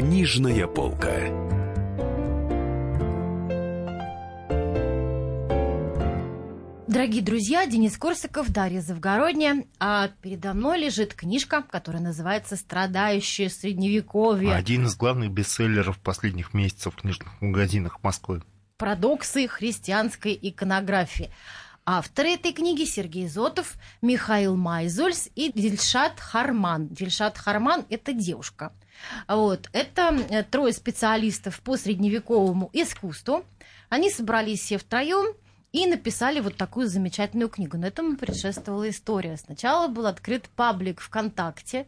Книжная полка. Дорогие друзья, Денис Корсаков, Дарья Завгородняя. А передо мной лежит книжка, которая называется «Страдающее средневековье». Один из главных бестселлеров последних месяцев в книжных магазинах Москвы. Парадоксы христианской иконографии. Авторы этой книги Сергей Зотов, Михаил Майзульс и Дильшат Харман. Дильшат Харман – это девушка. Вот. Это э, трое специалистов по средневековому искусству. Они собрались все втроем – и написали вот такую замечательную книгу. Но этому предшествовала история. Сначала был открыт паблик ВКонтакте,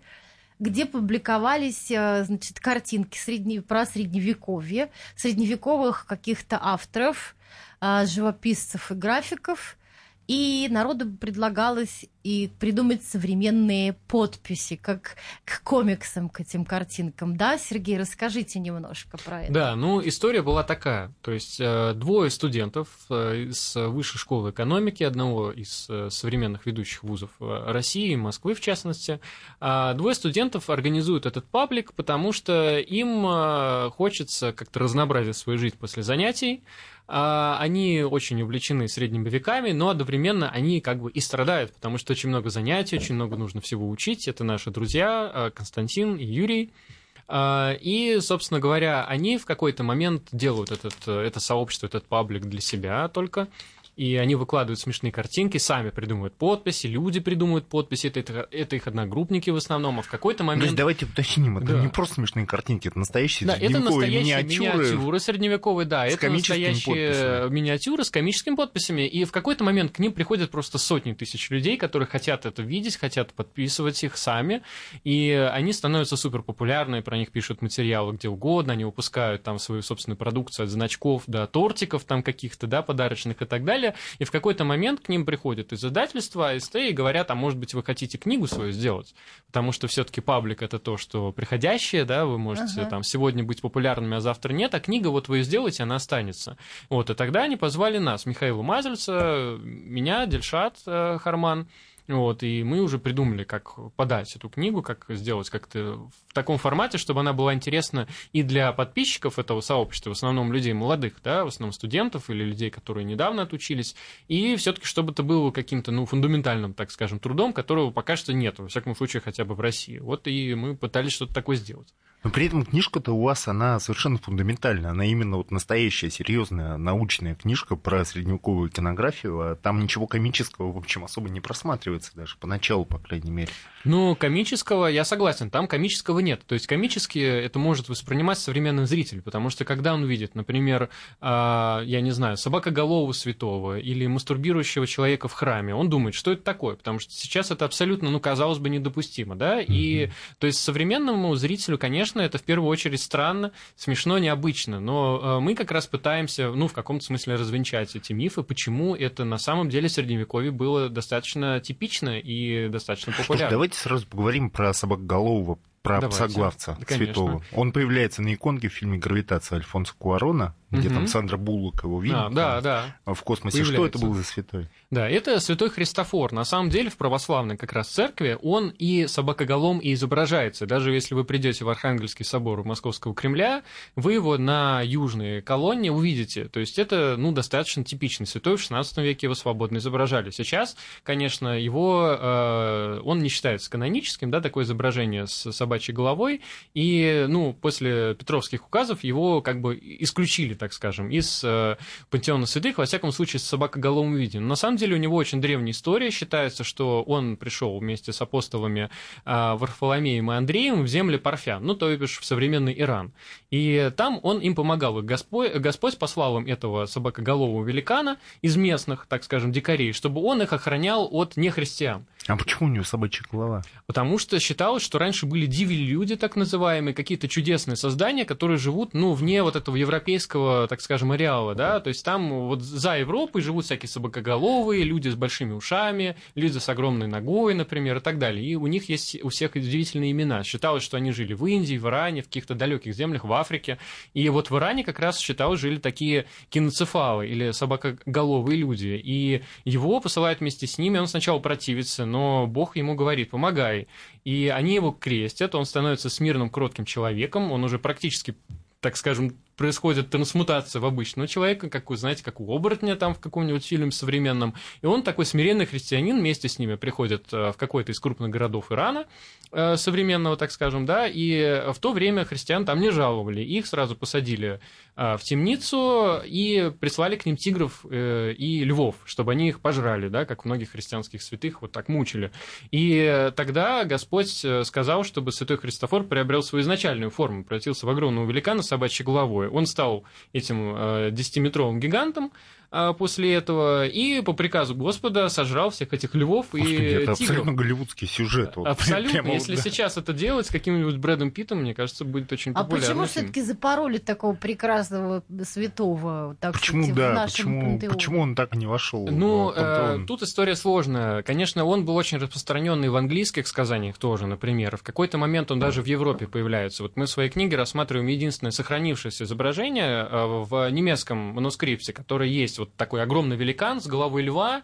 где публиковались э, значит, картинки средне... про средневековье, средневековых каких-то авторов, э, живописцев и графиков. И народу предлагалось и придумать современные подписи, как к комиксам, к этим картинкам. Да, Сергей, расскажите немножко про это. Да, ну история была такая. То есть э, двое студентов э, из высшей школы экономики, одного из э, современных ведущих вузов России, Москвы в частности, а двое студентов организуют этот паблик, потому что им хочется как-то разнообразить свою жизнь после занятий. А, они очень увлечены средними веками, но одновременно они как бы и страдают, потому что очень много занятий, очень много нужно всего учить. Это наши друзья а, Константин и Юрий. А, и, собственно говоря, они в какой-то момент делают этот, это сообщество, этот паблик для себя только и они выкладывают смешные картинки, сами придумывают подписи, люди придумывают подписи, это, это, это их одногруппники в основном, а в какой-то момент... То есть давайте уточним, это да. не просто смешные картинки, это настоящие да, это настоящие миниатюры, миниатюры средневековые, да, это настоящие подписями. миниатюры с комическими подписями, и в какой-то момент к ним приходят просто сотни тысяч людей, которые хотят это видеть, хотят подписывать их сами, и они становятся супер популярны, про них пишут материалы где угодно, они выпускают там свою собственную продукцию от значков до тортиков там каких-то, да, подарочных и так далее, далее. И в какой-то момент к ним приходит издательство АСТ и говорят, а может быть вы хотите книгу свою сделать? Потому что все-таки паблик это то, что приходящее, да, вы можете ага. там сегодня быть популярными, а завтра нет, а книга вот вы ее сделаете, она останется. Вот, и тогда они позвали нас, Михаила Мазельца, меня, Дельшат э, Харман, вот, и мы уже придумали, как подать эту книгу, как сделать как-то в таком формате, чтобы она была интересна и для подписчиков этого сообщества, в основном людей молодых, да, в основном студентов или людей, которые недавно отучились, и все-таки чтобы это было каким-то, ну, фундаментальным, так скажем, трудом, которого пока что нет, во всяком случае, хотя бы в России. Вот и мы пытались что-то такое сделать. Но при этом книжка-то у вас, она совершенно фундаментальная. Она именно вот настоящая, серьезная научная книжка про средневековую кинографию. А там ничего комического, в общем, особо не просматривается даже, поначалу, по крайней мере. Ну, комического, я согласен, там комического нет. То есть комически это может воспринимать современный зритель, потому что когда он видит, например, а, я не знаю, собакоголового святого или мастурбирующего человека в храме, он думает, что это такое, потому что сейчас это абсолютно, ну, казалось бы, недопустимо, да, и то есть современному зрителю, конечно, это в первую очередь странно, смешно, необычно, но а, мы как раз пытаемся, ну, в каком-то смысле развенчать эти мифы, почему это на самом деле в Средневековье было достаточно типично и достаточно популярно. Давайте давайте сразу поговорим про собакоголового, про Давайте. псоглавца святого. Он появляется на иконке в фильме «Гравитация» Альфонса Куарона где угу. там Сандра Буллок его видит. А, да, да. В космосе. Появляется. Что это был за святой? Да, это святой Христофор. На самом деле в православной как раз церкви он и собакоголом и изображается. Даже если вы придете в Архангельский собор Московского Кремля, вы его на южной колонне увидите. То есть это ну, достаточно типичный святой. В XVI веке его свободно изображали. Сейчас, конечно, его, э, он не считается каноническим, да, такое изображение с собачьей головой. И ну, после Петровских указов его как бы исключили так скажем, из э, пантеона святых, во всяком случае, с собакоголовым виде. Но на самом деле у него очень древняя история. Считается, что он пришел вместе с апостолами э, Варфоломеем и Андреем в земли Парфян, ну, то бишь в современный Иран. И там он им помогал. И Господь, Господь послал им этого собакоголового великана из местных, так скажем, дикарей, чтобы он их охранял от нехристиан. А почему у него собачья голова? Потому что считалось, что раньше были диви-люди, так называемые, какие-то чудесные создания, которые живут, ну, вне вот этого европейского исторического, так скажем, ареала, да, то есть там вот за Европой живут всякие собакоголовые, люди с большими ушами, люди с огромной ногой, например, и так далее. И у них есть у всех удивительные имена. Считалось, что они жили в Индии, в Иране, в каких-то далеких землях, в Африке. И вот в Иране как раз считалось, жили такие киноцефалы или собакоголовые люди. И его посылают вместе с ними, он сначала противится, но Бог ему говорит, помогай. И они его крестят, он становится смирным, кротким человеком, он уже практически так скажем, происходит трансмутация в обычного человека, как вы знаете, как у оборотня там в каком-нибудь фильме современном. И он такой смиренный христианин, вместе с ними приходит э, в какой-то из крупных городов Ирана, э, современного, так скажем, да, и в то время христиан там не жаловали. Их сразу посадили в темницу и прислали к ним тигров и львов, чтобы они их пожрали, да, как многих христианских святых вот так мучили. И тогда Господь сказал, чтобы святой Христофор приобрел свою изначальную форму, превратился в огромного великана с собачьей головой он стал этим 10-метровым э, гигантом, после этого и по приказу Господа сожрал всех этих львов Господи, и это тигров. абсолютно голливудский сюжет. Вот, абсолютно. Прямо, Если да. сейчас это делать с каким-нибудь Брэдом Питтом, мне кажется, будет очень популярно. А почему все-таки запороли такого прекрасного святого? Так почему, сказать, да, почему, пантеоне? почему он так не вошел? Ну, э, тут история сложная. Конечно, он был очень распространенный в английских сказаниях тоже, например. В какой-то момент он даже в Европе появляется. Вот мы в своей книге рассматриваем единственное сохранившееся изображение э, в немецком манускрипте, которое есть вот такой огромный великан с головой льва,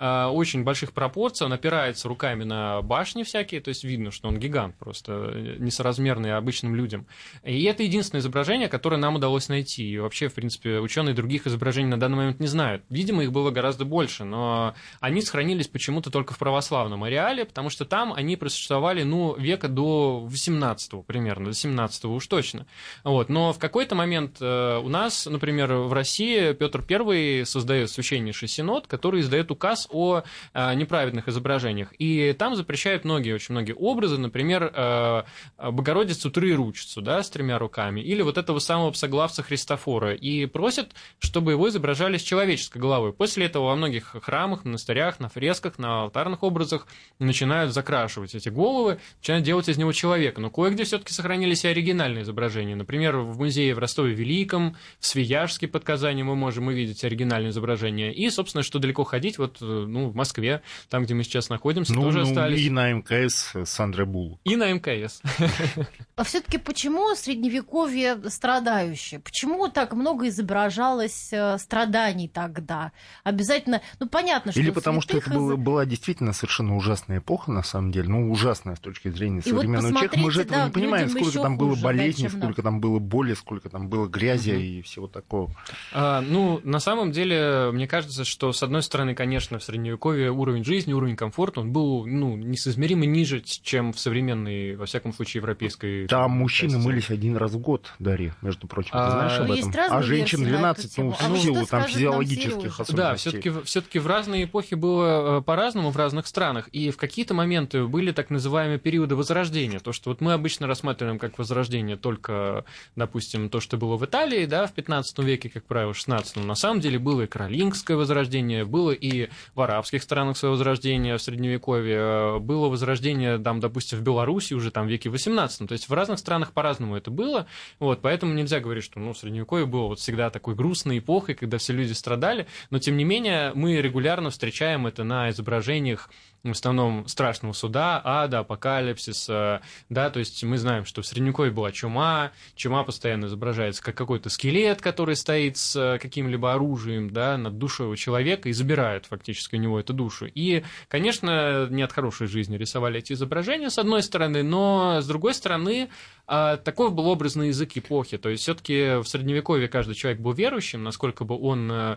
очень больших пропорций, он опирается руками на башни всякие, то есть видно, что он гигант просто, э, несоразмерный обычным людям. И это единственное изображение, которое нам удалось найти. И вообще, в принципе, ученые других изображений на данный момент не знают. Видимо, их было гораздо больше, но они сохранились почему-то только в православном ареале, потому что там они просуществовали, ну, века до 18 примерно, до 17 уж точно. Вот. Но в какой-то момент э, у нас, например, в России Петр I создает священнейший синод, который издает указ о э, неправедных изображениях. И там запрещают многие, очень многие образы, например, э, Богородицу Троеручицу, да, с тремя руками, или вот этого самого псоглавца Христофора, и просят, чтобы его изображали с человеческой головой. После этого во многих храмах, монастырях, на фресках, на алтарных образах начинают закрашивать эти головы, начинают делать из него человека. Но кое-где все-таки сохранились и оригинальные изображения. Например, в музее в Ростове-Великом, в Свияжске под Казани мы можем увидеть оригинальные изображения. И, собственно, что далеко ходить, вот ну, в Москве, там, где мы сейчас находимся, ну, тоже ну, остались. И на МКС Сандра Бул. И на МКС. А все-таки почему средневековье страдающее? Почему так много изображалось э, страданий тогда? Обязательно, ну понятно, что Или потому что это было, была действительно совершенно ужасная эпоха, на самом деле, ну ужасная с точки зрения современного вот человека. Мы же этого да, не понимаем, сколько там было болезней, да, сколько там было боли, сколько там было грязи угу. и всего такого. А, ну, на самом деле, мне кажется, что с одной стороны, конечно, в Средневековье уровень жизни, уровень комфорта, он был ну, несоизмеримо ниже, чем в современной, во всяком случае, европейской... Там мужчины части. мылись один раз в год, Дарья, между прочим, а, ты знаешь об этом? А женщин 12, ну, в силу там физиологических особенностей. Да, все-таки все-таки в разные эпохи было э, по-разному в разных странах, и в какие-то моменты были так называемые периоды возрождения, то, что вот мы обычно рассматриваем как возрождение только, допустим, то, что было в Италии, да, в 15 веке, как правило, в 16 на самом деле было и каролингское возрождение, было и в арабских странах свое возрождение в Средневековье, э, было возрождение, там, допустим, в Беларуси уже там в веке 18 то есть в разных странах по-разному это было, вот, поэтому нельзя говорить, что, ну, Средневековье было вот всегда такой грустной эпохой, когда все люди страдали, но, тем не менее, мы регулярно встречаем это на изображениях в основном страшного суда, ада, апокалипсиса, да, то есть мы знаем, что в Средневековье была чума, чума постоянно изображается как какой-то скелет, который стоит с э, каким-либо оружием, да, над душой у человека и забирают фактически у него эту душу. И, конечно, не от хорошей жизни рисовали эти изображения, с одной стороны, но с другой стороны, а, такой был образный язык эпохи, то есть все-таки в Средневековье каждый человек был верующим, насколько бы он э,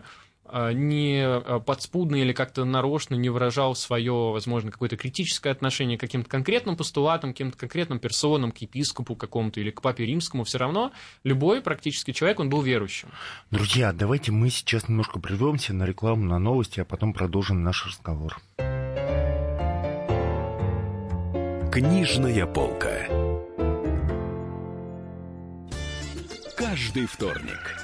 не а, подспудно или как-то нарочно не выражал свое, возможно, какое-то критическое отношение к каким-то конкретным постулатам, к каким-то конкретным персонам, к епископу какому-то или к папе римскому, все равно любой практически человек, он был верующим. Друзья, давайте мы сейчас немножко прервемся на рекламу, на новости, а потом продолжим наш разговор. Книжная полка. Каждый вторник –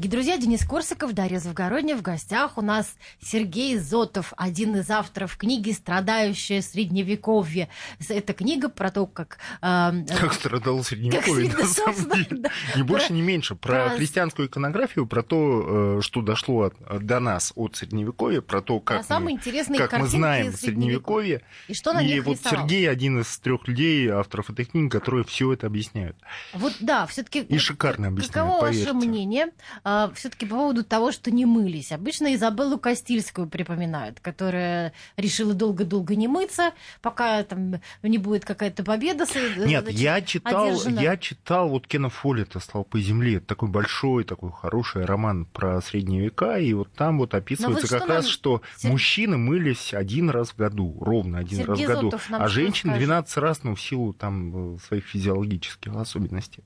Дорогие друзья, Денис Корсаков, Дарья Завгородня. В гостях у нас Сергей Зотов, один из авторов книги «Страдающее средневековье». Это книга про то, как... Э, как страдал средневековье, как, на самом деле. Да. Не больше, про, не меньше. Про, про христианскую иконографию, про то, э, что дошло от, до нас от средневековья, про то, как, про мы, как мы знаем средневековье. И что на И вот рисовал. Сергей один из трех людей, авторов этой книги, которые все это объясняют. Вот да, все-таки. И шикарно объясняют, Каково поверьте. ваше мнение? А, все-таки по поводу того, что не мылись. Обычно Изабеллу Кастильскую припоминают, которая решила долго-долго не мыться, пока там не будет какая-то победа. Нет, значит, я читал, одержана. я читал вот Кена Фоллета «Столпы земли». Это такой большой, такой хороший роман про средние века, и вот там вот описывается вот как раз, нам... что Сер... мужчины мылись один раз в году, ровно один Сергей раз в году, а женщин 12 раз, ну, в силу там своих физиологических особенностей.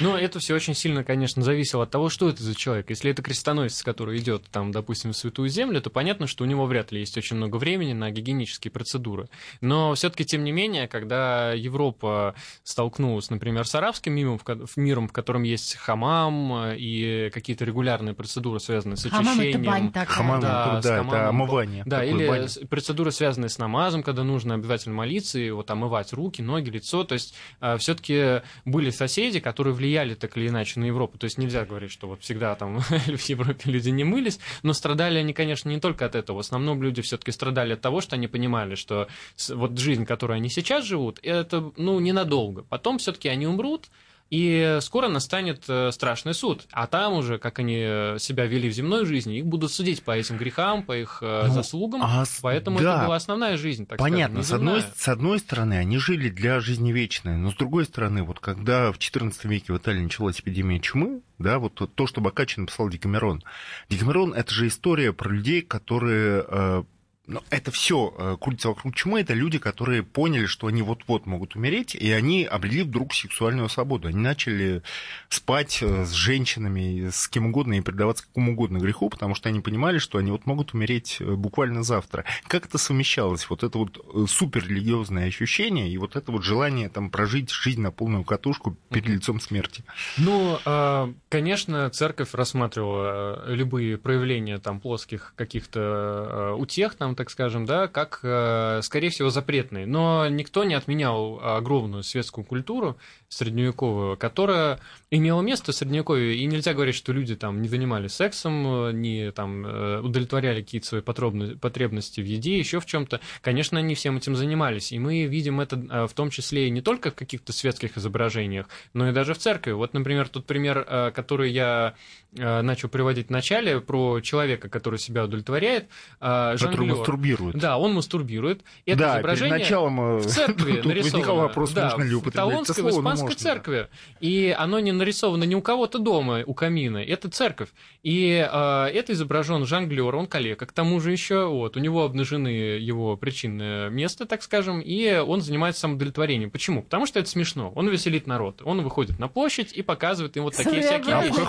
Ну, это все очень сильно, конечно, зависело от того, что это за человек. Если это крестоносец, который идет, там, допустим, в Святую Землю, то понятно, что у него вряд ли есть очень много времени на гигиенические процедуры. Но все-таки, тем не менее, когда Европа столкнулась, например, с арабским миром, в, миром, в котором есть хамам и какие-то регулярные процедуры, связанные с очищением. Хамам это бань такая. Хамам, да, да это омывание. Да, или бань. процедуры, связанные с намазом, когда нужно обязательно молиться и вот омывать руки, ноги, лицо. То есть а, все-таки были соседи, которые влияли так или иначе на Европу. То есть нельзя говорить, что вот всегда там в Европе люди не мылись, но страдали они, конечно, не только от этого. В основном люди все-таки страдали от того, что они понимали, что вот жизнь, которой они сейчас живут, это, ну, ненадолго. Потом все-таки они умрут, и скоро настанет э, страшный суд. А там уже, как они э, себя вели в земной жизни, их будут судить по этим грехам, по их э, ну, заслугам. А, Поэтому да, это была основная жизнь, так Понятно. Скажем, с, одной, с одной стороны, они жили для жизни вечной, но с другой стороны, вот когда в XIV веке в Италии началась эпидемия чумы, да, вот то, что Бокаччо написал Декамерон. Декамерон – это же история про людей, которые но это все э, крутится вокруг чумы. Это люди, которые поняли, что они вот-вот могут умереть, и они обрели вдруг сексуальную свободу. Они начали спать э, с женщинами, с кем угодно и предаваться какому угодно греху, потому что они понимали, что они вот могут умереть э, буквально завтра. Как это совмещалось? Вот это вот суперрелигиозное ощущение и вот это вот желание там прожить жизнь на полную катушку перед лицом смерти. Ну, а, конечно, церковь рассматривала любые проявления там плоских каких-то утех, там так скажем, да, как, э, скорее всего, запретные. Но никто не отменял огромную светскую культуру средневековую, которая имела место в Средневековье. И нельзя говорить, что люди там не занимались сексом, не там э, удовлетворяли какие-то свои потребности в еде, еще в чем-то. Конечно, они всем этим занимались. И мы видим это э, в том числе и не только в каких-то светских изображениях, но и даже в церкви. Вот, например, тот пример, который я начал приводить в начале, про человека, который себя удовлетворяет. Который мастурбирует. Да, он мастурбирует. Это да, изображение перед началом в церкви возникал вопрос, да, нужно ли употреблять в Талонской, в испанской церкви. И оно не нарисовано не у кого-то дома, у камина. Это церковь. И э, это изображен жонглер, он коллега. К тому же еще вот, у него обнажены его причинное место, так скажем, и он занимается самоудовлетворением. Почему? Потому что это смешно. Он веселит народ. Он выходит на площадь и показывает им вот такие всякие вещи.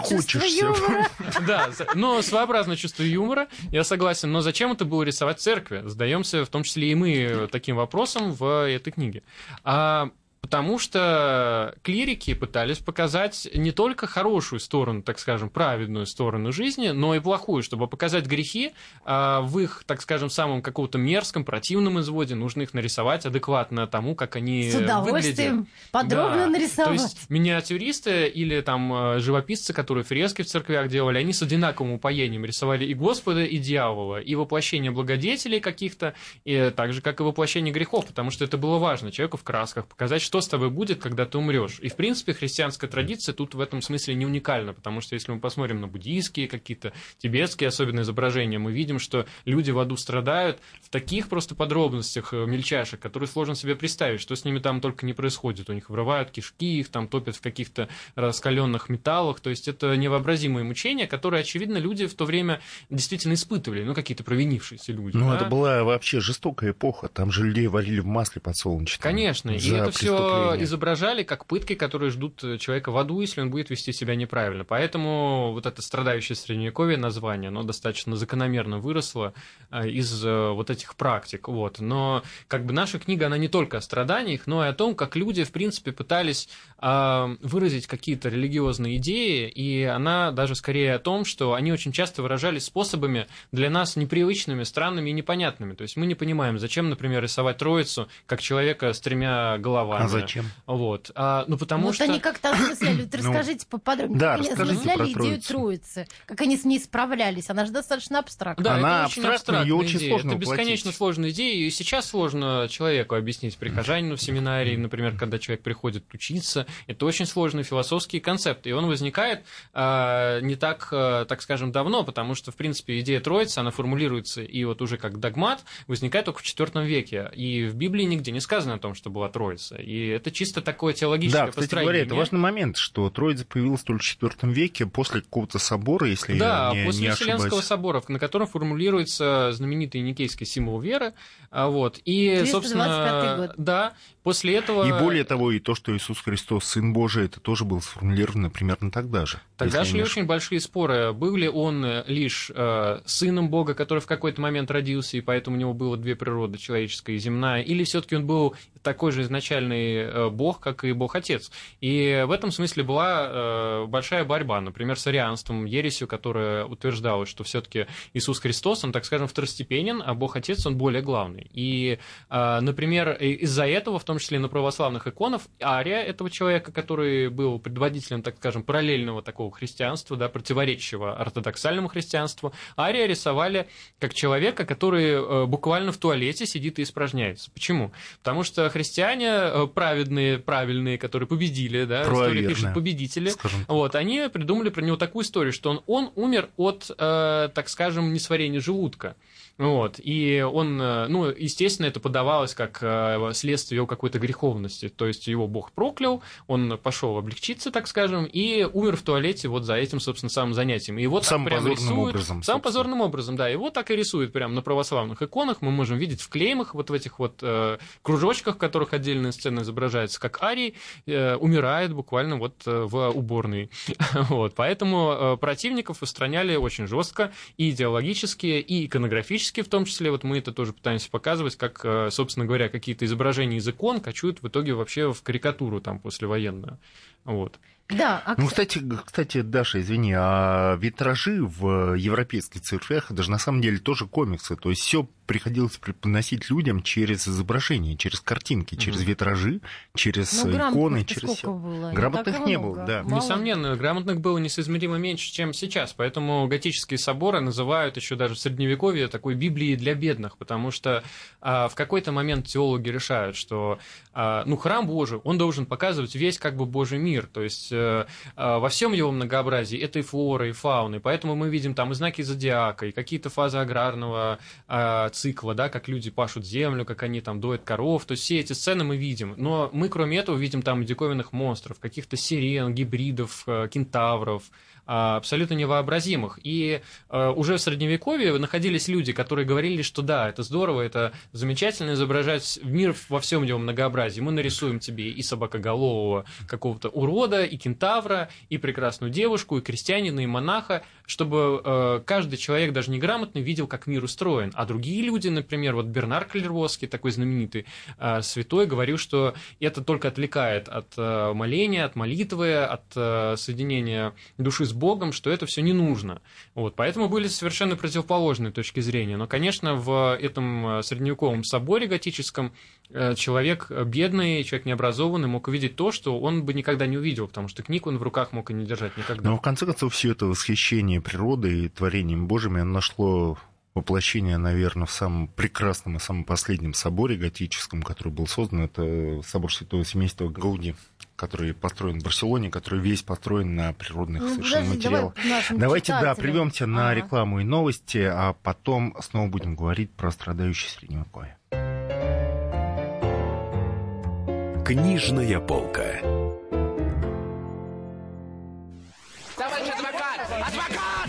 Да, но своеобразное чувство юмора, я согласен. Но зачем это было рисовать церкви. Задаемся в том числе и мы таким вопросом в этой книге. А Потому что клирики пытались показать не только хорошую сторону, так скажем, праведную сторону жизни, но и плохую, чтобы показать грехи а, в их, так скажем, самом каком-то мерзком, противном изводе. Нужно их нарисовать адекватно тому, как они С удовольствием выглядят. подробно да. нарисовать. То есть миниатюристы или там а, живописцы, которые фрески в церквях делали, они с одинаковым упоением рисовали и Господа, и дьявола, и воплощение благодетелей каких-то, и так же, как и воплощение грехов, потому что это было важно человеку в красках показать, что что с тобой будет, когда ты умрешь. И, в принципе, христианская традиция тут в этом смысле не уникальна, потому что если мы посмотрим на буддийские какие-то, тибетские особенно изображения, мы видим, что люди в аду страдают в таких просто подробностях э, мельчайших, которые сложно себе представить, что с ними там только не происходит. У них вырывают кишки, их там топят в каких-то раскаленных металлах. То есть это невообразимые мучения, которые, очевидно, люди в то время действительно испытывали, ну, какие-то провинившиеся люди. Ну, да? это была вообще жестокая эпоха. Там же людей варили в масле подсолнечном. Конечно. И это все изображали как пытки, которые ждут человека в аду, если он будет вести себя неправильно. Поэтому вот это страдающее средневековье название, оно достаточно закономерно выросло э, из э, вот этих практик. Вот. Но как бы наша книга, она не только о страданиях, но и о том, как люди, в принципе, пытались э, выразить какие-то религиозные идеи, и она даже скорее о том, что они очень часто выражались способами для нас непривычными, странными и непонятными. То есть мы не понимаем, зачем, например, рисовать Троицу как человека с тремя головами. А зачем? Вот. А, ну, потому вот что... они как-то осмысляли. Ну, расскажите поподробнее. Да, как они осмысляли идею Троицы. Как они с ней справлялись. Она же достаточно абстрактная. Да, Она это очень абстрактная, ее очень идея. сложно Это бесконечно сложная идея. И сейчас сложно человеку объяснить прихожанину в семинарии, например, когда человек приходит учиться. Это очень сложный философский концепт. И он возникает э, не так, э, так скажем, давно, потому что, в принципе, идея Троицы, она формулируется и вот уже как догмат, возникает только в IV веке. И в Библии нигде не сказано о том, что была Троица. И это чисто такое теологическое да, кстати построение. говоря, это важный момент, что Троица появилась только в IV веке после какого-то собора, если да, я не, после не Вселенского собора, на котором формулируется знаменитый никейский символ веры. А, вот. И, собственно, год. да, после этого... И более того, и то, что Иисус Христос Сын Божий, это тоже было сформулировано примерно тогда же. Тогда шли очень большие споры. Был ли он лишь э, сыном Бога, который в какой-то момент родился, и поэтому у него было две природы, человеческая и земная, или все таки он был такой же изначальный э, Бог, как и Бог-Отец. И в этом смысле была э, большая борьба, например, с арианством, ересью, которая утверждала, что все таки Иисус Христос, он, так скажем, второстепенен, а Бог-Отец, он более главный. И, э, например, из-за этого, в том числе на православных иконах, Ария этого человека, который был предводителем, так скажем, параллельного такого христианства, да, противоречивого ортодоксальному христианству, Ария рисовали как человека, который буквально в туалете сидит и испражняется. Почему? Потому что христиане праведные, правильные, которые победили, да, история пишет победители, вот, они придумали про него такую историю, что он, он умер от, э, так скажем, несварения желудка. Вот. И он, э, ну, естественно, это подавалось как э, следствие его какой-то греховности. То есть его Бог проклял, он пошел облегчиться, так скажем, и умер в туалете вот за этим, собственно, самым занятием. И его самым так прям рисуют. Образом, самым позорным образом, да. Его так и рисуют прямо на православных иконах. Мы можем видеть в клеймах, вот в этих вот э, кружочках, в которых отдельная сцена изображается, как Арий э, умирает буквально вот э, в уборной. вот. Поэтому э, противников устраняли очень жестко и идеологически, и иконографически графически в том числе, вот мы это тоже пытаемся показывать, как, э, собственно говоря, какие-то изображения из икон кочуют в итоге вообще в карикатуру там послевоенную. Вот. Да, а... Ну, кстати, кстати, Даша, извини, а витражи в европейских церквях, это же на самом деле тоже комиксы. То есть все приходилось преподносить людям через изображения, через картинки, через витражи, через ну, иконы, через все. Было? Грамотных не, не было, да. Мало. Несомненно, грамотных было несоизмеримо меньше, чем сейчас. Поэтому готические соборы называют еще даже в средневековье такой Библией для бедных, потому что а, в какой-то момент теологи решают, что а, ну, храм Божий, он должен показывать весь как бы Божий мир. То есть а, во всем его многообразии это и флора, и фауны. Поэтому мы видим там и знаки зодиака, и какие-то фазы аграрного а, цикла, да, как люди пашут землю, как они там доят коров, то есть все эти сцены мы видим. Но мы, кроме этого, видим там диковинных монстров, каких-то сирен, гибридов, э, кентавров, абсолютно невообразимых. И а, уже в Средневековье находились люди, которые говорили, что да, это здорово, это замечательно изображать мир во всем его многообразии. Мы нарисуем тебе и собакоголового какого-то урода, и кентавра, и прекрасную девушку, и крестьянина, и монаха, чтобы а, каждый человек, даже неграмотный, видел, как мир устроен. А другие люди, например, вот Бернар Клервоский, такой знаменитый святой, говорил, что это только отвлекает от моления, от молитвы, от соединения души с Богом, что это все не нужно. Вот, поэтому были совершенно противоположные точки зрения. Но, конечно, в этом э, средневековом соборе готическом э, человек бедный, человек необразованный мог увидеть то, что он бы никогда не увидел, потому что книг он в руках мог и не держать никогда. Но, в конце концов, все это восхищение природой и творением Божьим нашло воплощение, наверное, в самом прекрасном и самом последнем соборе готическом, который был создан. Это собор Святого Семейства Гауди, который построен в Барселоне, который весь построен на природных ну, совершенно материалах. Давай Давайте, да, прервемся на ага. рекламу и новости, а потом снова будем говорить про страдающие средневековье. Книжная полка.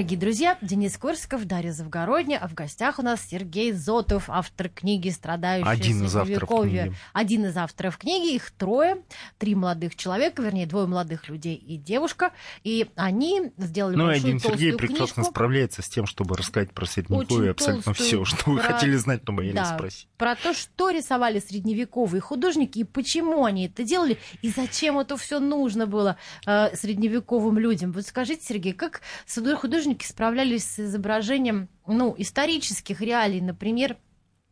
Дорогие друзья, Денис Корсков, Дарья Завгородня, а в гостях у нас Сергей Зотов, автор книги «Страдающие Один из авторов книги. Один из авторов книги. Их трое, три молодых человека, вернее, двое молодых людей и девушка. И они сделали ну, большую один Сергей книжку. прекрасно справляется с тем, чтобы рассказать про средневековье абсолютно все, что вы про... хотели знать, но боялись да, спросить. Про то, что рисовали средневековые художники и почему они это делали, и зачем это все нужно было э, средневековым людям. Вот скажите, Сергей, как художник художники справлялись с изображением ну, исторических реалий, например,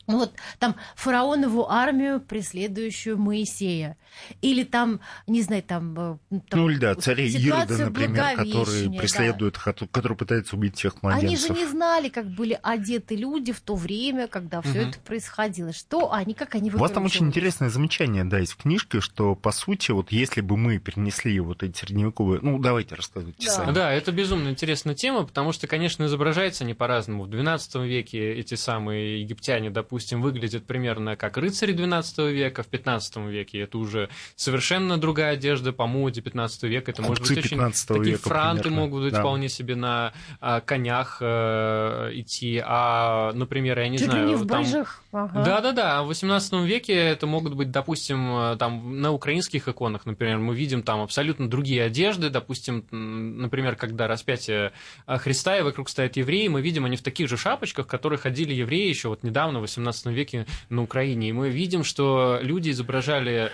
ну вот там фараонову армию, преследующую Моисея. Или там, не знаю, там... Э, там ну, или да, царей Ирода, например, которые преследуют, да. которые пытаются убить всех младенцев. Они же не знали, как были одеты люди в то время, когда все угу. это происходило. Что они, как они У вас там очень интересное замечание, да, есть в книжке, что, по сути, вот если бы мы перенесли вот эти средневековые... Ну, давайте рассказывайте да. сами. Да, это безумно интересная тема, потому что, конечно, изображается не по-разному. В XII веке эти самые египтяне, допустим, допустим, выглядят примерно как рыцари XII века, в XV веке это уже совершенно другая одежда по моде XV века. Это может быть очень такие века, франты примерно. могут быть да. вполне себе на а, конях э, идти, а, например, я не Чуть знаю, не в там... Ага. Да-да-да, в XVIII веке это могут быть, допустим, там на украинских иконах, например, мы видим там абсолютно другие одежды, допустим, например, когда распятие Христа и вокруг стоят евреи, мы видим они в таких же шапочках, в которых ходили евреи еще вот недавно, в XVIII 18 веке на Украине. И мы видим, что люди изображали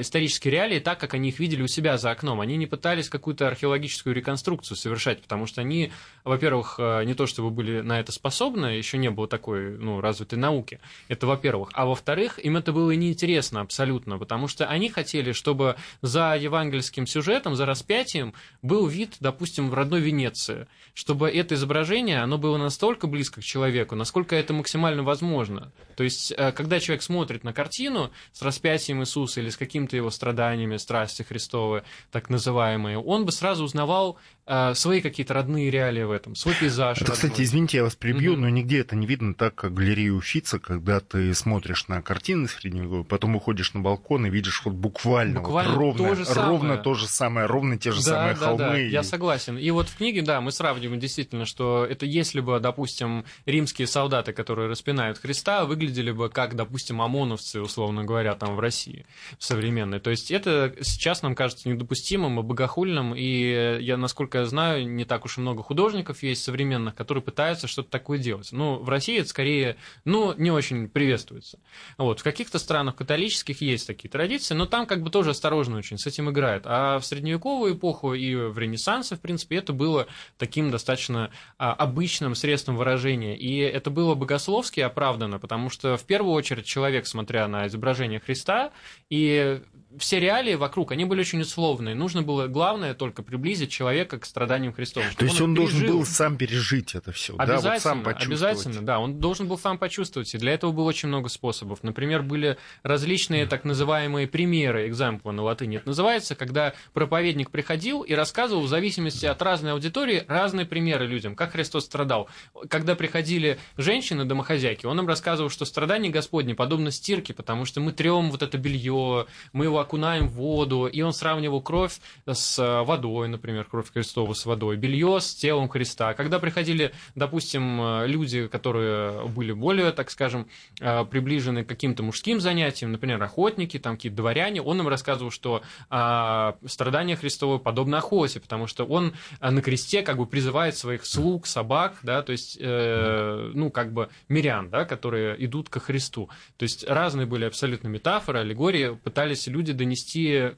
исторические реалии так, как они их видели у себя за окном. Они не пытались какую-то археологическую реконструкцию совершать, потому что они, во-первых, а, не то чтобы были на это способны, еще не было такой ну, развитой науки. Это во-первых. А во-вторых, им это было неинтересно абсолютно, потому что они хотели, чтобы за евангельским сюжетом, за распятием был вид, допустим, в родной Венеции, чтобы это изображение, оно было настолько близко к человеку, насколько это максимально возможно. То есть, э, когда человек смотрит на картину с распятием Иисуса или с какими-то его страданиями, страсти Христовы, так называемые, он бы сразу узнавал свои какие-то родные реалии в этом, свой пейзаж. Это, кстати, извините, я вас прибью, mm-hmm. но нигде это не видно так, как галерею Уфица, когда ты смотришь на картины средневековые, потом уходишь на балкон и видишь вот буквально, буквально вот ровно, то же ровно то же самое, ровно те же да, самые да, холмы. Да, и... я согласен. И вот в книге, да, мы сравниваем действительно, что это если бы, допустим, римские солдаты, которые распинают Христа, выглядели бы как, допустим, ОМОНовцы, условно говоря, там в России современной. То есть это сейчас нам кажется недопустимым и богохульным, и я, насколько насколько я знаю, не так уж и много художников есть современных, которые пытаются что-то такое делать. Ну, в России это скорее, ну, не очень приветствуется. Вот, в каких-то странах католических есть такие традиции, но там как бы тоже осторожно очень с этим играют. А в средневековую эпоху и в Ренессансе, в принципе, это было таким достаточно а, обычным средством выражения. И это было богословски оправдано, потому что в первую очередь человек, смотря на изображение Христа и все реалии вокруг, они были очень условные. Нужно было, главное, только приблизить человека к страданиям Христовым. То есть он, он должен был сам пережить это все, обязательно, да, вот сам почувствовать. Обязательно, да, он должен был сам почувствовать. И для этого было очень много способов. Например, были различные так называемые примеры, экзампла на латыни это называется, когда проповедник приходил и рассказывал в зависимости от разной аудитории разные примеры людям, как Христос страдал. Когда приходили женщины-домохозяйки, он им рассказывал, что страдания Господни подобно стирке, потому что мы трем вот это белье, мы его окунаем в воду, и он сравнивал кровь с водой, например, кровь Христова с водой, белье с телом Христа. Когда приходили, допустим, люди, которые были более, так скажем, приближены к каким-то мужским занятиям, например, охотники, там какие-то дворяне, он им рассказывал, что а, страдания Христовы подобны охоте, потому что он на кресте как бы призывает своих слуг, собак, да, то есть, э, ну, как бы мирян, да, которые идут ко Христу. То есть разные были абсолютно метафоры, аллегории, пытались люди донести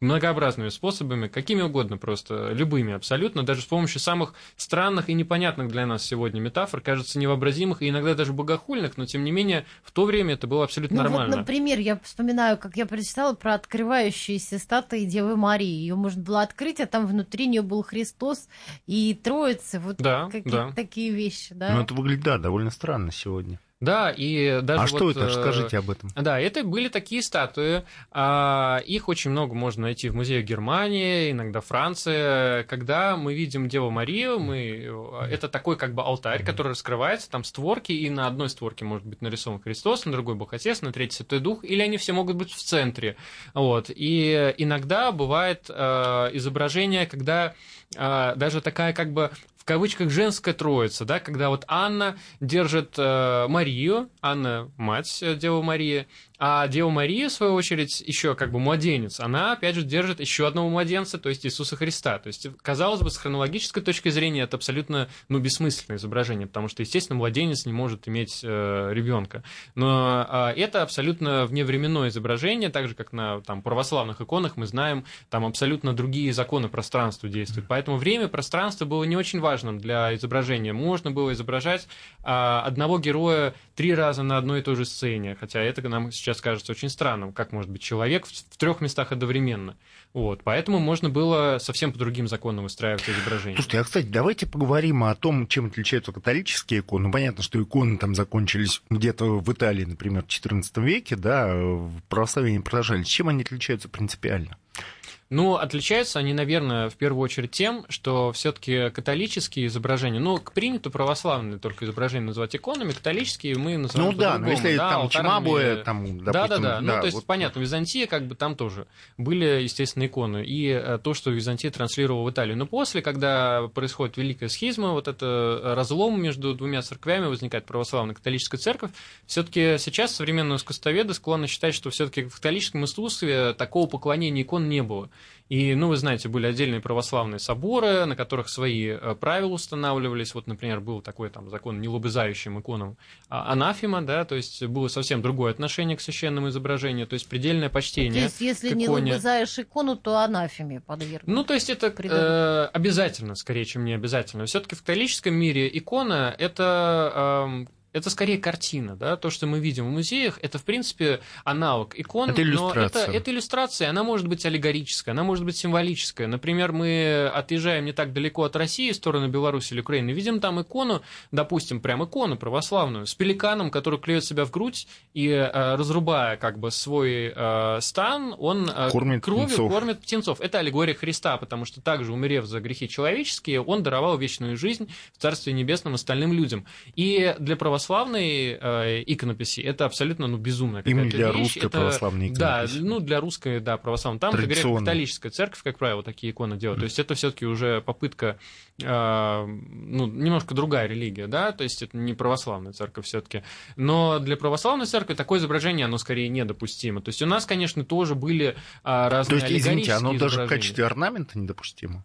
многообразными способами, какими угодно просто, любыми абсолютно, даже с помощью самых странных и непонятных для нас сегодня метафор, кажется, невообразимых и иногда даже богохульных, но тем не менее в то время это было абсолютно ну, нормально. Вот, например, я вспоминаю, как я прочитала про открывающиеся статуи Девы Марии. Ее можно было открыть, а там внутри нее был Христос и Троица. Вот да, какие-то да. такие вещи, да. Ну, это выглядит, да, довольно странно сегодня. Да, и даже. А вот, что это? Э, Скажите об этом. Да, это были такие статуи. А, их очень много можно найти в музее Германии, иногда Франции. Когда мы видим Деву Марию, мы... Э, это такой как бы алтарь, который раскрывается, там створки, и на одной створке может быть нарисован Христос, на другой Бог Отец, на третьей Святой Дух, или они все могут быть в центре. Вот. И иногда бывает э, изображение, когда э, даже такая как бы кавычках женская троица, да, когда вот Анна держит э, Марию, Анна мать э, Дева Мария, а Дева Мария, в свою очередь, еще как бы младенец, она, опять же, держит еще одного младенца, то есть Иисуса Христа. То есть, казалось бы, с хронологической точки зрения это абсолютно, ну, бессмысленное изображение, потому что, естественно, младенец не может иметь э, ребенка. Но э, это абсолютно вневременное изображение, так же, как на там, православных иконах мы знаем, там абсолютно другие законы пространства действуют. Поэтому время, пространство было не очень важным для изображения. Можно было изображать э, одного героя три раза на одной и той же сцене, хотя это нам сейчас кажется очень странным, как может быть человек в, в трех местах одновременно. Вот, поэтому можно было совсем по другим законам выстраивать изображение. Слушайте, а, кстати, давайте поговорим о том, чем отличаются католические иконы. Ну, понятно, что иконы там закончились где-то в Италии, например, в XIV веке, да, в православии не продолжались. Чем они отличаются принципиально? Ну, отличаются они, наверное, в первую очередь тем, что все-таки католические изображения, ну, принято православные только изображения называть иконами, католические мы называем Ну да, но если да, там Чимабуэ, там, допустим, Да, да, да, ну, то есть, вот... понятно, Византия, как бы там тоже были, естественно, иконы, и э, то, что Византия транслировала в Италию. Но после, когда происходит великая схизма, вот это разлом между двумя церквями, возникает православная католическая церковь, все-таки сейчас современные искусствоведы склонны считать, что все-таки в католическом искусстве такого поклонения икон не было. И, ну, вы знаете, были отдельные православные соборы, на которых свои э, правила устанавливались. Вот, например, был такой там закон нелобызающим иконам анафима, да, то есть было совсем другое отношение к священному изображению, то есть предельное почтение. То есть, если не лобызаешь икону, то анафеме подвергнут. Ну, то есть это э, обязательно, скорее, чем не обязательно. Все-таки в католическом мире икона это э, это скорее картина, да, то, что мы видим в музеях, это, в принципе, аналог икон, это иллюстрация. но это, это иллюстрация, она может быть аллегорическая, она может быть символическая. Например, мы отъезжаем не так далеко от России, в сторону Беларуси или Украины, видим там икону, допустим, прям икону православную, с пеликаном, который клюет себя в грудь и, э, разрубая как бы свой э, стан, он э, кормит кровью птенцов. кормит птенцов. Это аллегория Христа, потому что также, умерев за грехи человеческие, он даровал вечную жизнь в Царстве Небесном остальным людям. И для православных православной э, иконописи это абсолютно ну, безумная какая-то Именно для русской это, православной иконописи. Да, ну для русской, да, православной. Там, говорят, католическая церковь, как правило, такие иконы делают. Mm. То есть это все-таки уже попытка, э, ну, немножко другая религия, да, то есть это не православная церковь все-таки. Но для православной церкви такое изображение, оно скорее недопустимо. То есть у нас, конечно, тоже были э, разные То есть, извините, оно даже в качестве орнамента недопустимо?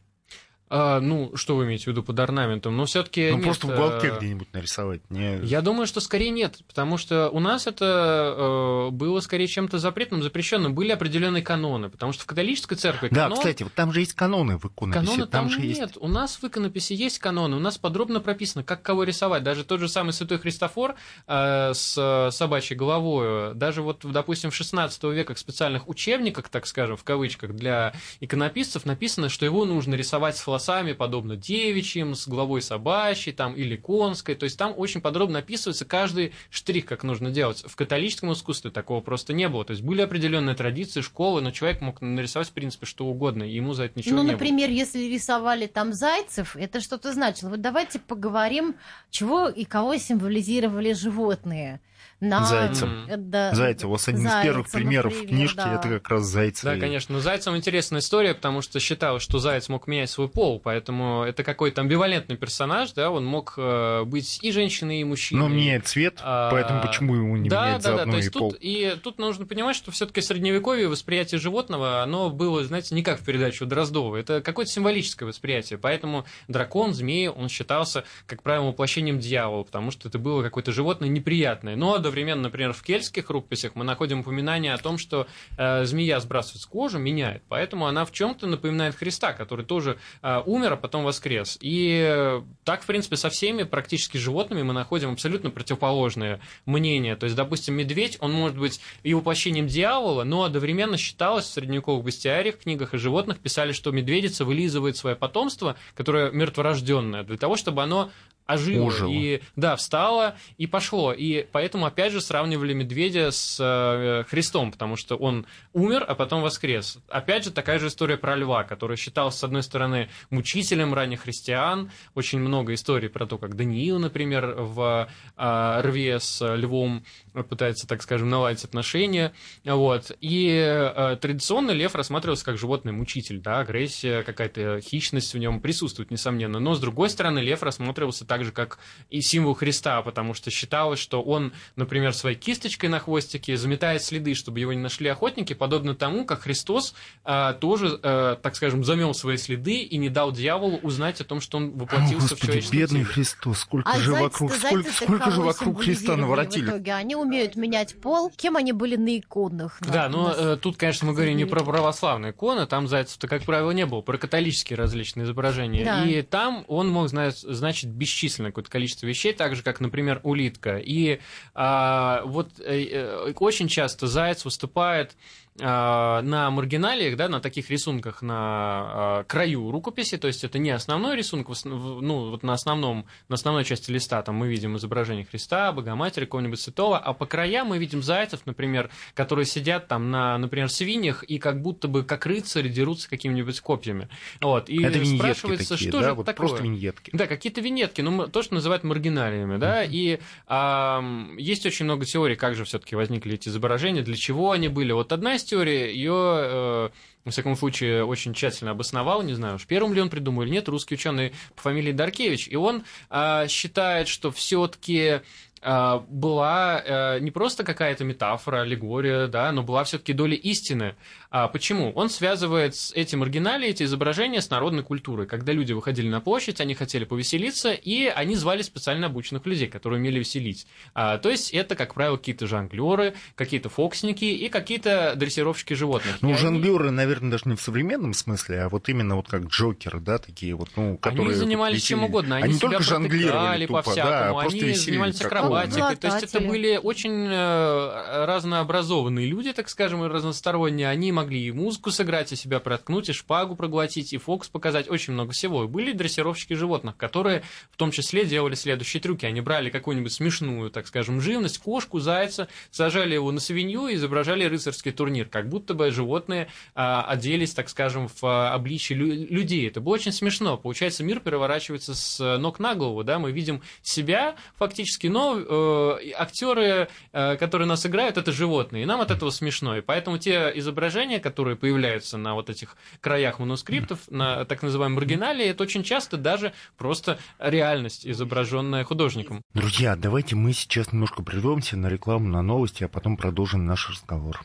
А, ну, что вы имеете в виду под орнаментом? Но все-таки. Ну, просто в уголке э, где-нибудь нарисовать. Не... Я думаю, что скорее нет, потому что у нас это э, было скорее чем-то запретным, запрещенным. Были определенные каноны, потому что в католической церкви. Да, канон... кстати, вот там же есть каноны в иконописи. Каноны там, там же нет. Есть... У нас в иконописи есть каноны. У нас подробно прописано, как кого рисовать. Даже тот же самый святой Христофор э, с собачьей головой, даже вот, допустим, в 16 веках в специальных учебниках, так скажем, в кавычках, для иконописцев написано, что его нужно рисовать с волосами, подобно девичьим, с головой собачьей там, или конской. То есть там очень подробно описывается каждый штрих, как нужно делать. В католическом искусстве такого просто не было. То есть были определенные традиции, школы, но человек мог нарисовать, в принципе, что угодно, и ему за это ничего ну, не например, было. если рисовали там зайцев, это что-то значило. Вот давайте поговорим, чего и кого символизировали животные. На... Зайцев. Да, Зайцев. Вот один из первых примеров например, книжки да. это как раз Зайцев. Да, конечно. Но Зайцев интересная история, потому что считал, что Заяц мог менять свой пол, поэтому это какой-то амбивалентный персонаж, да, он мог э, быть и женщиной, и мужчиной. Но меняет цвет, а, поэтому почему ему не да, менять да, заодно да, то есть и тут, пол? И тут нужно понимать, что все таки средневековье восприятие животного, оно было, знаете, не как в передаче Дроздова, это какое-то символическое восприятие, поэтому дракон, змея, он считался, как правило, воплощением дьявола, потому что это было какое-то животное неприятное. Но одновременно, например, в кельтских рукописях мы находим упоминание о том, что э, змея сбрасывает с кожи, меняет, поэтому она в чем-то напоминает Христа, который тоже э, умер, а потом воскрес. И так, в принципе, со всеми практически животными мы находим абсолютно противоположные мнения. То есть, допустим, медведь, он может быть и воплощением дьявола, но одновременно считалось в средневековых бестиариях, книгах и животных писали, что медведица вылизывает свое потомство, которое мертворожденное, для того, чтобы оно ожило. Ожило. И да, встало и пошло. И поэтому, опять же, сравнивали медведя с э, Христом, потому что он умер, а потом воскрес. Опять же, такая же история про льва, который считался, с одной стороны, мучителем ранних христиан. Очень много историй про то, как Даниил, например, в э, рве с львом пытается, так скажем, наладить отношения. Вот. И э, традиционно лев рассматривался как животное-мучитель. Да? Агрессия, какая-то хищность в нем присутствует, несомненно. Но, с другой стороны, лев рассматривался так же, как и символ Христа, потому что считалось, что он, например, своей кисточкой на хвостике заметает следы, чтобы его не нашли охотники, подобно тому, как Христос а, тоже, а, так скажем, замел свои следы и не дал дьяволу узнать о том, что он воплотился о, Господи, в человеческом бедный теле. Христос, сколько а же зайцы, вокруг, сколько, сколько же вокруг Христа наворотили. В итоге? Они умеют менять пол. Кем они были на иконах? Да, но нас... э, тут, конечно, мы говорим не про православные иконы, там зайцев-то, как правило, не было, про католические различные изображения. Да. И там он мог, значит, бесчисленное бесчисленное какое-то количество вещей, так же, как, например, улитка. И а, вот э, э очень часто заяц выступает на маргиналиях, да, на таких рисунках на а, краю рукописи, то есть это не основной рисунок, ну, вот на основном, на основной части листа там мы видим изображение Христа, Богоматери, какого-нибудь святого, а по краям мы видим зайцев, например, которые сидят там на, например, свиньях и как будто бы как рыцари дерутся какими-нибудь копьями. Вот, и это спрашивается, такие, что да? же вот такое? Просто виньетки. Да, какие-то виньетки, ну, то, что называют маргиналиями, да, mm-hmm. и а, есть очень много теорий, как же все-таки возникли эти изображения, для чего они были. Вот одна из из теории, ее, э, во всяком случае, очень тщательно обосновал, не знаю, уж первым ли он придумал или нет, русский ученый по фамилии Даркевич, и он э, считает, что все-таки э, была э, не просто какая-то метафора, аллегория, да, но была все-таки доля истины а почему? Он связывает с этим маргинале эти изображения с народной культурой. Когда люди выходили на площадь, они хотели повеселиться, и они звали специально обученных людей, которые умели веселить. А, то есть это, как правило, какие-то жонглеры, какие-то фоксники и какие-то дрессировщики животных. Ну, жонглеры, они... наверное, даже не в современном смысле, а вот именно вот как джокеры, да, такие вот, ну, которые... Они занимались веселили. чем угодно. Они, они себя только жонглировали тупо, по-всякому, да, они занимались акробатикой. То есть это были очень э, разнообразованные люди, так скажем, и разносторонние. Они могли могли и музыку сыграть, и себя проткнуть, и шпагу проглотить, и фокус показать, очень много всего. И были дрессировщики животных, которые в том числе делали следующие трюки. Они брали какую-нибудь смешную, так скажем, живность, кошку, зайца, сажали его на свинью и изображали рыцарский турнир, как будто бы животные а, оделись, так скажем, в а, обличье лю- людей. Это было очень смешно. Получается, мир переворачивается с ног на голову, да, мы видим себя фактически, но э, актеры, э, которые нас играют, это животные, и нам от этого смешно. И поэтому те изображения, названия, которые появляются на вот этих краях манускриптов, на так называемом оригинале, это очень часто даже просто реальность, изображенная художником. Друзья, давайте мы сейчас немножко прервемся на рекламу, на новости, а потом продолжим наш разговор.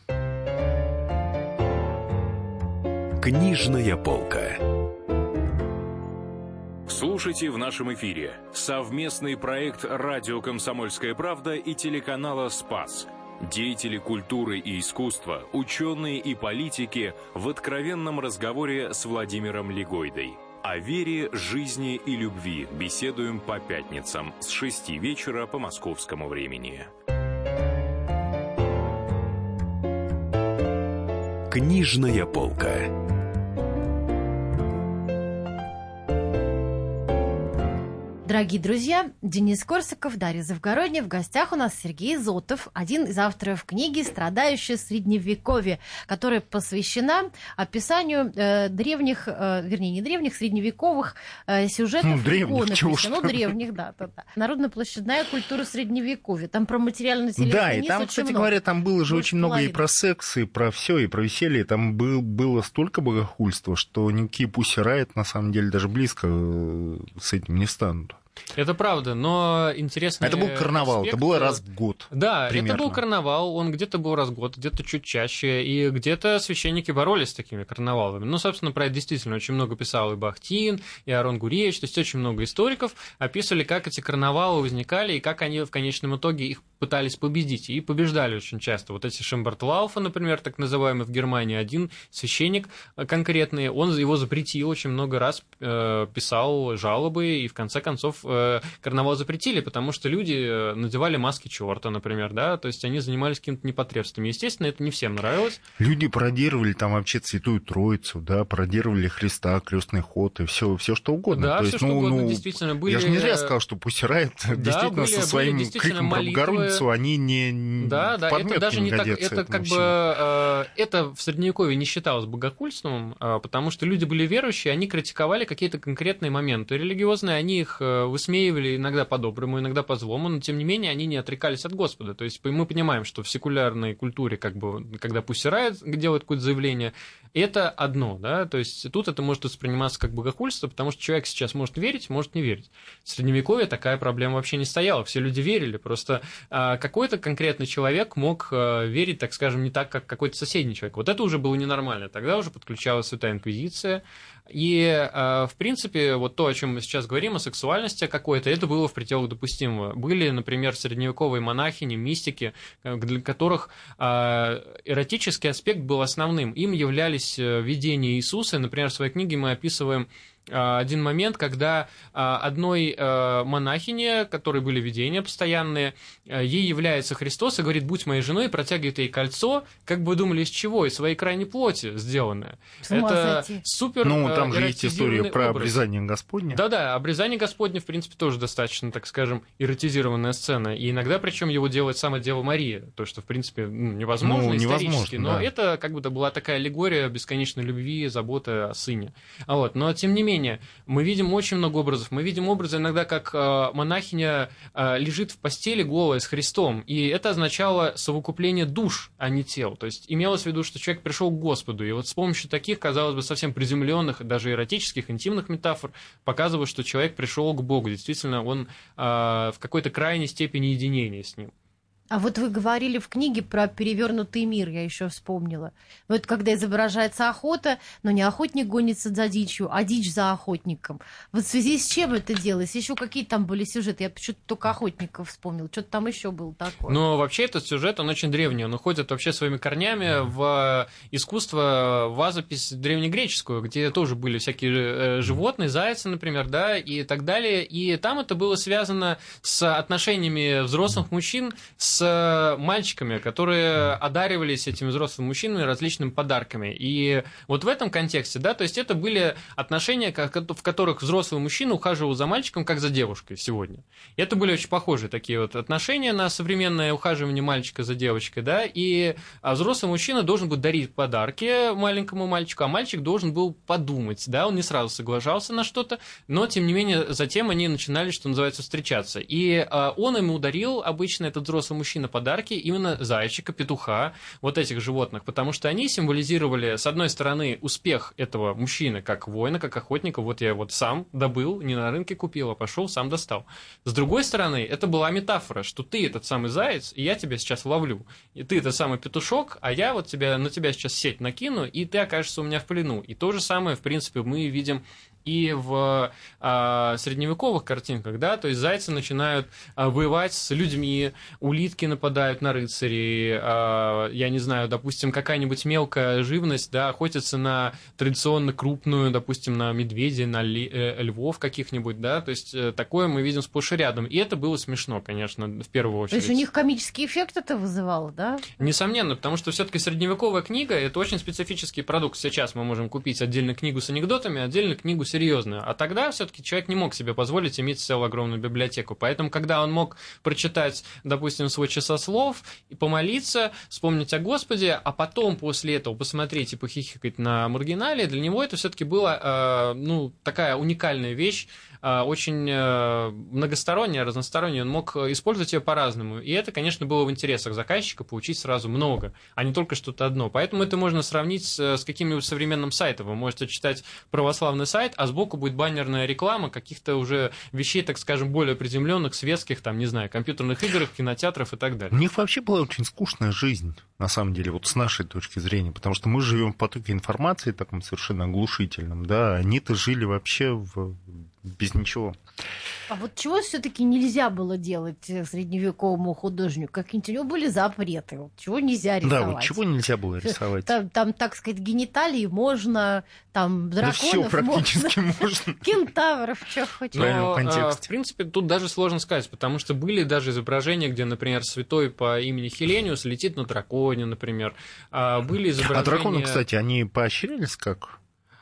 Книжная полка. Слушайте в нашем эфире совместный проект «Радио Комсомольская правда» и телеканала «Спас» Деятели культуры и искусства, ученые и политики в откровенном разговоре с Владимиром Легойдой. О вере, жизни и любви беседуем по пятницам с 6 вечера по московскому времени. Книжная полка. Дорогие друзья, Денис Корсаков, Дарья Завгородняя. В гостях у нас Сергей Зотов, один из авторов книги «Страдающее средневековье», которая посвящена описанию э, древних, э, вернее, не древних, средневековых э, сюжетов. Ну, древних, чего Ну, древних, да, да, да. Народно-площадная культура средневековья. Там про материальное население Да, и там, кстати много. говоря, там было же очень много и про секс, и про все, и про веселье. Там был, было столько богохульства, что никакие пусть райт, на самом деле, даже близко э, с этим не станут. Это правда, но интересно. Это был карнавал, аспект... это было раз в год. Да, примерно. это был карнавал, он где-то был раз в год, где-то чуть чаще, и где-то священники боролись с такими карнавалами. Ну, собственно, про это действительно очень много писал и Бахтин, и Арон Гуревич, то есть очень много историков описывали, как эти карнавалы возникали, и как они в конечном итоге их пытались победить, и побеждали очень часто. Вот эти Шембертлауфа, например, так называемый в Германии, один священник конкретный, он его запретил очень много раз, э, писал жалобы, и в конце концов Э, карнавал запретили, потому что люди э, надевали маски черта, например, да, то есть они занимались каким-то непотребством. Естественно, это не всем нравилось. Люди пародировали там вообще Святую Троицу, да, пародировали Христа, крестный ход и все, все что угодно. Да, то все есть, что ну, угодно, ну, действительно были. Я же не зря сказал, что Пусирает да, действительно были, со своим были действительно криком молитвы... Богородицу они не Да, да, это даже не, не так, это как бы э, это в средневековье не считалось богохульством, э, потому что люди были верующие, они критиковали какие-то конкретные моменты религиозные, они их э, высмеивали иногда по-доброму, иногда по-злому, но тем не менее они не отрекались от Господа. То есть мы понимаем, что в секулярной культуре, как бы, когда Пусирает делает какое-то заявление, это одно, да, то есть тут это может восприниматься как богохульство, потому что человек сейчас может верить, может не верить. В Средневековье такая проблема вообще не стояла, все люди верили, просто какой-то конкретный человек мог а, верить, так скажем, не так, как какой-то соседний человек. Вот это уже было ненормально, тогда уже подключалась Святая Инквизиция, и, э, в принципе, вот то, о чем мы сейчас говорим, о сексуальности какой-то, это было в пределах допустимого. Были, например, средневековые монахини, мистики, э, для которых э, эротический аспект был основным. Им являлись видения Иисуса. Например, в своей книге мы описываем а, один момент, когда а, одной а, монахине, которой были видения постоянные, ей является Христос и говорит, будь моей женой, протягивает ей кольцо, как бы вы думали, из чего? Из своей крайней плоти сделанное. Это супер Ну, там же есть история про образ. обрезание Господне. Да-да, обрезание Господне, в принципе, тоже достаточно, так скажем, эротизированная сцена. И иногда, причем, его делает сама Дева Мария, то, что, в принципе, ну, невозможно ну, исторически, невозможно, но да. это как будто была такая аллегория бесконечной любви, заботы о сыне. Вот. Но, тем не менее, менее, мы видим очень много образов. Мы видим образы иногда, как э, монахиня э, лежит в постели голая с Христом, и это означало совокупление душ, а не тел. То есть имелось в виду, что человек пришел к Господу, и вот с помощью таких, казалось бы, совсем приземленных, даже эротических, интимных метафор, показывает, что человек пришел к Богу. Действительно, он э, в какой-то крайней степени единения с ним. А вот вы говорили в книге про перевернутый мир, я еще вспомнила. Вот когда изображается охота, но не охотник гонится за дичью, а дичь за охотником. Вот в связи с чем это делалось? Еще какие там были сюжеты? Я почему-то только охотников вспомнил. Что-то там еще было такое. Ну, вообще этот сюжет, он очень древний. Он уходит вообще своими корнями в искусство, вазопись древнегреческую, где тоже были всякие э, животные, зайцы, например, да, и так далее. И там это было связано с отношениями взрослых мужчин с с мальчиками, которые одаривались этими взрослыми мужчинами различными подарками. И вот в этом контексте, да, то есть это были отношения, в которых взрослый мужчина ухаживал за мальчиком, как за девушкой сегодня. И это были очень похожие такие вот отношения на современное ухаживание мальчика за девочкой, да, и а взрослый мужчина должен был дарить подарки маленькому мальчику, а мальчик должен был подумать, да, он не сразу соглашался на что-то, но, тем не менее, затем они начинали, что называется, встречаться. И а, он ему дарил, обычно этот взрослый мужчина, мужчина подарки именно зайчика, петуха, вот этих животных, потому что они символизировали, с одной стороны, успех этого мужчины как воина, как охотника, вот я вот сам добыл, не на рынке купил, а пошел, сам достал. С другой стороны, это была метафора, что ты этот самый заяц, и я тебя сейчас ловлю. И ты этот самый петушок, а я вот тебя, на тебя сейчас сеть накину, и ты окажешься у меня в плену. И то же самое, в принципе, мы видим и в а, средневековых картинках, да, то есть зайцы начинают а, воевать с людьми, улитки нападают на рыцарей, а, я не знаю, допустим, какая-нибудь мелкая живность, да, охотится на традиционно крупную, допустим, на медведей, на э, львов каких-нибудь, да, то есть э, такое мы видим сплошь и рядом, и это было смешно, конечно, в первую очередь. То есть у них комический эффект это вызывало, да? Несомненно, потому что все-таки средневековая книга это очень специфический продукт. Сейчас мы можем купить отдельно книгу с анекдотами, отдельно книгу с серьезную. А тогда все-таки человек не мог себе позволить иметь целую огромную библиотеку. Поэтому, когда он мог прочитать, допустим, свой часослов и помолиться, вспомнить о Господе, а потом после этого посмотреть и похихикать на маргинале, для него это все-таки была э, ну, такая уникальная вещь, очень э, многосторонняя, разносторонняя, он мог использовать ее по-разному. И это, конечно, было в интересах заказчика получить сразу много, а не только что-то одно. Поэтому это можно сравнить с каким-нибудь современным сайтом. Вы можете читать православный сайт, а сбоку будет баннерная реклама каких-то уже вещей, так скажем, более приземленных, светских, там, не знаю, компьютерных игр, кинотеатров и так далее. У них вообще была очень скучная жизнь, на самом деле, вот с нашей точки зрения, потому что мы живем в потоке информации таком совершенно оглушительном, да, они-то жили вообще в без ничего. А вот чего все-таки нельзя было делать э, средневековому художнику? Какие-нибудь у него были запреты. Вот чего нельзя рисовать? Да, вот чего нельзя было рисовать? Там, там так сказать, гениталии можно, там драконов да все практически можно. можно. Кентавров, что хочешь. Но, а, в принципе, тут даже сложно сказать, потому что были даже изображения, где, например, святой по имени Хелениус летит на драконе, например. А, были изображения... А драконы, кстати, они поощрялись как?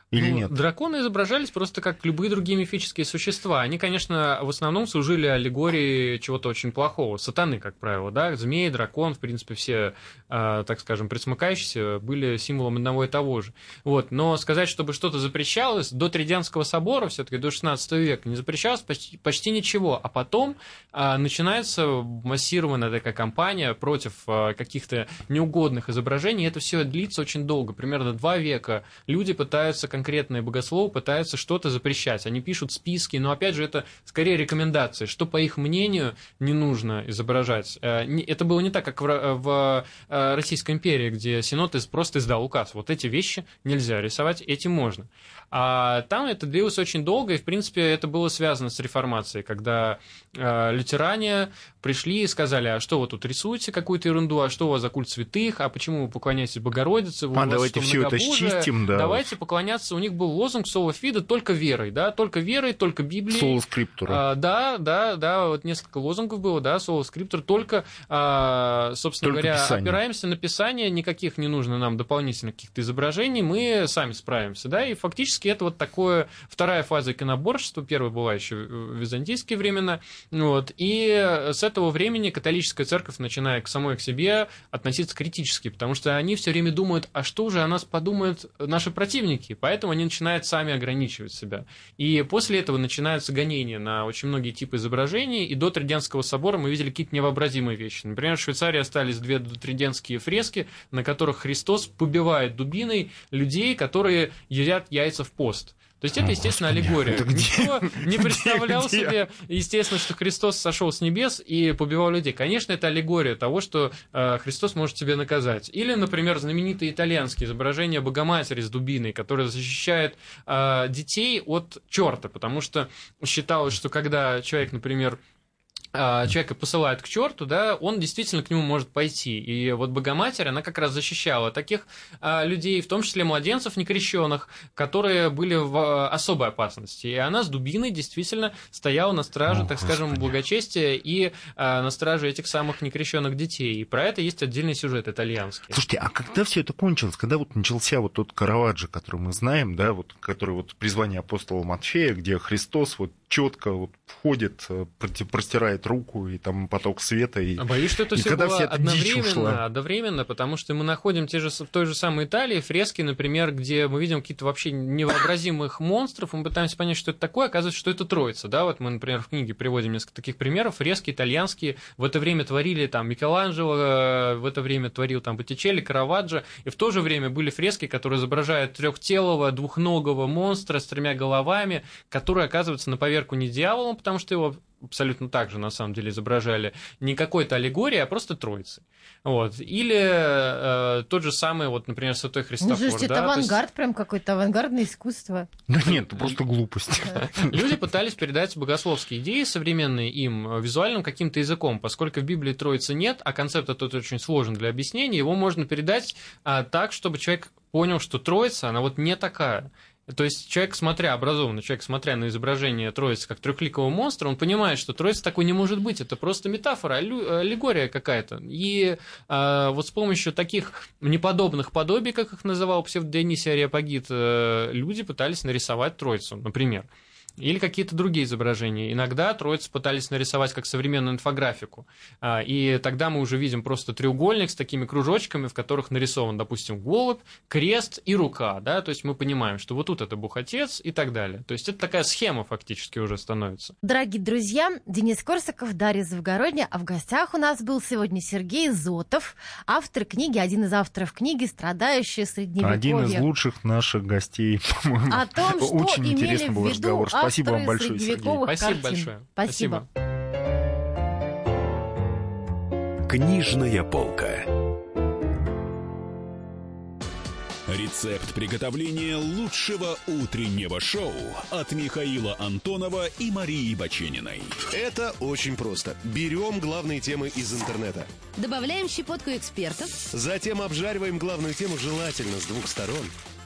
Или ну, нет? Драконы изображались просто как любые другие мифические существа. Они, конечно, в основном служили аллегории чего-то очень плохого. Сатаны, как правило, да, змеи, дракон, в принципе, все, э, так скажем, присмыкающиеся были символом одного и того же. Вот. Но сказать, чтобы что-то запрещалось, до Триденского собора, все-таки до 16 века, не запрещалось почти, почти ничего. А потом э, начинается массированная такая кампания против э, каких-то неугодных изображений. И это все длится очень долго, примерно два века. Люди пытаются конкретные богословы пытаются что-то запрещать. Они пишут списки, но опять же это скорее рекомендации, что по их мнению не нужно изображать. Э, это было не так, как в э, Российской империи, где Синод просто издал указ. Вот эти вещи нельзя рисовать, эти можно. А там это длилось очень долго, и, в принципе, это было связано с реформацией, когда э, лютеране пришли и сказали, а что вы тут рисуете какую-то ерунду, а что у вас за культ святых, а почему вы поклоняетесь Богородице, вы а, давайте все это счистим, да. Давайте поклоняться, у них был лозунг Соло Фида только верой, да, только верой, только Библией. Соло Скриптура. А, да, да, да, вот несколько лозунгов было, да, Соло Скриптура, только, а, собственно только говоря, писание. опираемся на Писание, никаких не нужно нам дополнительных каких-то изображений, мы сами справимся, да, и фактически это вот такое вторая фаза иконоборчества, первая была еще в византийские времена, вот, и с этого времени католическая церковь, начиная к самой к себе, относиться критически, потому что они все время думают, а что же о нас подумают наши противники, поэтому они начинают сами ограничивать себя. И после этого начинаются гонения на очень многие типы изображений, и до Триденского собора мы видели какие-то невообразимые вещи. Например, в Швейцарии остались две триденские фрески, на которых Христос побивает дубиной людей, которые едят яйца в пост. То есть это, естественно, аллегория. Это Никто не представлял где, себе, естественно, что Христос сошел с небес и побивал людей. Конечно, это аллегория того, что э, Христос может тебе наказать. Или, например, знаменитые итальянские изображения Богоматери с дубиной, которая защищает э, детей от черта, потому что считалось, что когда человек, например, человека посылают к черту, да, он действительно к нему может пойти. И вот Богоматерь, она как раз защищала таких а, людей, в том числе младенцев некрещенных, которые были в а, особой опасности. И она с дубиной действительно стояла на страже, О, так Господи. скажем, благочестия и а, на страже этих самых некрещенных детей. И про это есть отдельный сюжет итальянский. Слушайте, а когда все это кончилось? Когда вот начался вот тот Караваджо, который мы знаем, да, вот, который вот призвание апостола Матфея, где Христос вот четко вот входит, э, простирает руку, и там поток света. И, Боюсь, что это все было это одновременно, одновременно, потому что мы находим те же, в той же самой Италии фрески, например, где мы видим какие-то вообще невообразимых монстров, мы пытаемся понять, что это такое, оказывается, что это Троица. Да? Вот мы, например, в книге приводим несколько таких примеров. Фрески итальянские в это время творили там Микеланджело, э, в это время творил там Боттичелли, Караваджо, и в то же время были фрески, которые изображают трехтелого, двухногого монстра с тремя головами, который оказывается на поверхности поверку не дьяволом, потому что его абсолютно так же на самом деле изображали, не какой-то аллегории, а просто троицы. Вот. Или э, тот же самый, вот, например, Святой Христофор. Ну, слушайте, да? это авангард, есть... прям какое-то авангардное искусство. Да нет, это просто глупость. Люди пытались передать богословские идеи, современные им, визуальным каким-то языком, поскольку в Библии троицы нет, а концепт этот очень сложен для объяснения, его можно передать а, так, чтобы человек понял, что троица, она вот не такая. То есть человек, смотря, образованный человек, смотря на изображение Троицы как трехликого монстра, он понимает, что Троица такой не может быть, это просто метафора, аллегория какая-то. И э, вот с помощью таких неподобных подобий, как их называл псевдо-Дионисий Ариапагит, э, люди пытались нарисовать Троицу, например или какие-то другие изображения. Иногда троицы пытались нарисовать как современную инфографику, а, и тогда мы уже видим просто треугольник с такими кружочками, в которых нарисован, допустим, голубь, крест и рука, да, то есть мы понимаем, что вот тут это Бухотец и так далее. То есть это такая схема фактически уже становится. Дорогие друзья, Денис Корсаков, Дарья Завгородня, а в гостях у нас был сегодня Сергей Зотов, автор книги, один из авторов книги «Страдающие средневековье». Один из лучших наших гостей, по-моему. О том, что Очень интересный был разговор. Спасибо вам большое, Сергей. Спасибо большое. Спасибо. Книжная полка. Рецепт приготовления лучшего утреннего шоу от Михаила Антонова и Марии Бачениной. Это очень просто. Берем главные темы из интернета. Добавляем щепотку экспертов. Затем обжариваем главную тему желательно с двух сторон.